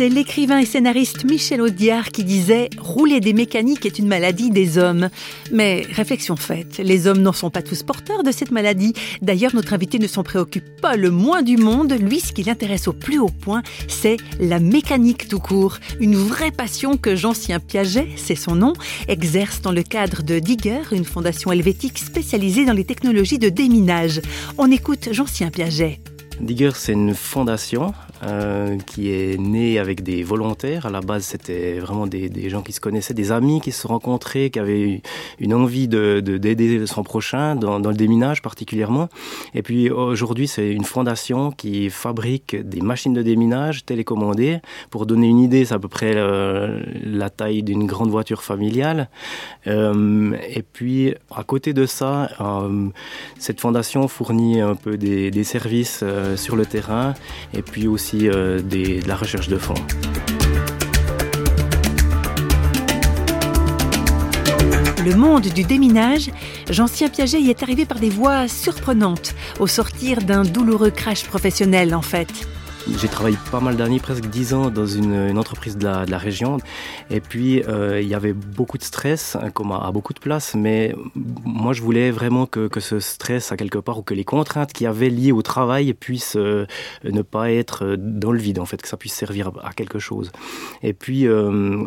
C'est l'écrivain et scénariste Michel Audiard qui disait Rouler des mécaniques est une maladie des hommes. Mais réflexion faite, les hommes n'en sont pas tous porteurs de cette maladie. D'ailleurs, notre invité ne s'en préoccupe pas le moins du monde. Lui, ce qui l'intéresse au plus haut point, c'est la mécanique tout court. Une vraie passion que Jean-Sien Piaget, c'est son nom, exerce dans le cadre de Digger, une fondation helvétique spécialisée dans les technologies de déminage. On écoute Jean-Sien Piaget. Digger, c'est une fondation euh, qui est née avec des volontaires. À la base, c'était vraiment des, gens qui se connaissaient, des amis qui se rencontraient, qui avaient une envie de d'aider son prochain dans, le déminage particulièrement. Et puis aujourd'hui, c'est une fondation qui fabrique des machines de déminage télécommandées. Pour donner une idée, c'est à peu près euh, la taille d'une grande voiture familiale. Euh, et puis à côté de ça, cette fondation fournit un peu des, des services sur le terrain et puis aussi euh, de la recherche de fonds. Le monde du déminage, Jean-Sien Piaget y est arrivé par des voies surprenantes, au sortir d'un douloureux crash professionnel en fait. J'ai travaillé pas mal d'années, presque dix ans, dans une, entreprise de la, région. Et puis, euh, il y avait beaucoup de stress, hein, comme à, beaucoup de places. Mais moi, je voulais vraiment que, ce stress, à quelque part, ou que les contraintes qui avaient liées au travail puissent euh, ne pas être dans le vide, en fait, que ça puisse servir à quelque chose. Et puis, euh,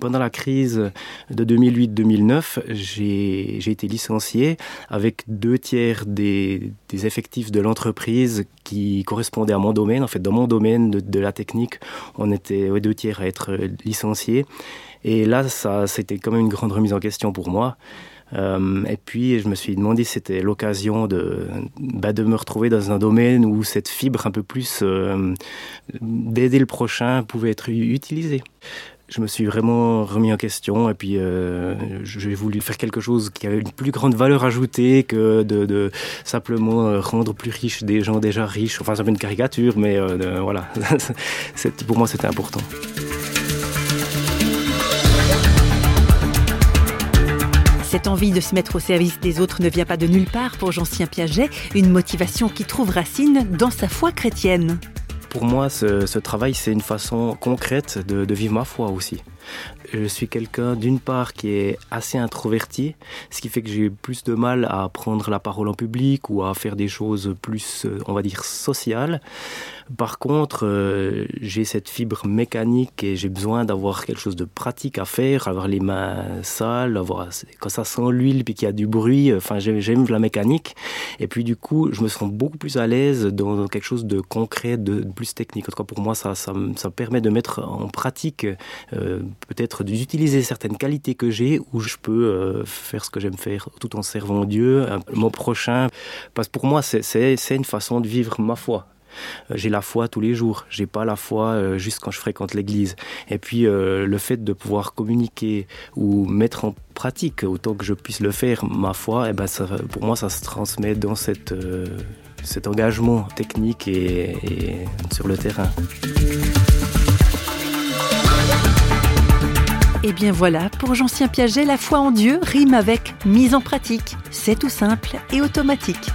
pendant la crise de 2008-2009, j'ai été licencié avec deux tiers des, des effectifs de l'entreprise qui correspondaient à mon domaine, en fait, dans mon domaine de, la technique, on était ouais, deux tiers à être licenciés. Et là, ça, c'était quand même une grande remise en question pour moi. Euh, et puis, je me suis demandé si c'était l'occasion de, bah, de me retrouver dans un domaine où cette fibre un peu plus euh, d'aider le prochain pouvait être utilisée je me suis vraiment remis en question et puis euh, j'ai voulu faire quelque chose qui avait une plus grande valeur ajoutée que de, simplement euh, rendre plus riches des gens déjà riches. Enfin c'est une caricature mais euh, voilà. Pour moi c'était important. Cette envie de se mettre au service des autres ne vient pas de nulle part pour Jean-Sien Piaget, une motivation qui trouve racine dans sa foi chrétienne. Pour moi, ce, travail, c'est une façon concrète de vivre ma foi aussi. Je suis quelqu'un d'une part qui est assez introverti, ce qui fait que j'ai plus de mal à prendre la parole en public ou à faire des choses plus, on va dire, sociales. Par contre, euh, j'ai cette fibre mécanique et j'ai besoin d'avoir quelque chose de pratique à faire, avoir les mains sales, avoir quand ça sent l'huile puis qu'il y a du bruit. Enfin, j'aime la mécanique. Et puis du coup, je me sens beaucoup plus à l'aise dans quelque chose de concret, de, plus technique. En tout cas, pour moi, ça, ça, ça permet de mettre en pratique euh, peut-être d'utiliser certaines qualités que j'ai où je peux euh, faire ce que j'aime faire tout en servant Dieu, mon prochain. Parce que pour moi, c'est une façon de vivre ma foi. Euh, j'ai la foi tous les jours. J'ai pas la foi euh, juste quand je fréquente l'église. Et puis le fait de pouvoir communiquer ou mettre en pratique autant que je puisse le faire ma foi et ben pour moi ça se transmet dans cette cet engagement technique et sur le terrain Et bien voilà, pour Jean-Sien Piaget, la foi en Dieu rime avec mise en pratique. C'est tout simple et automatique.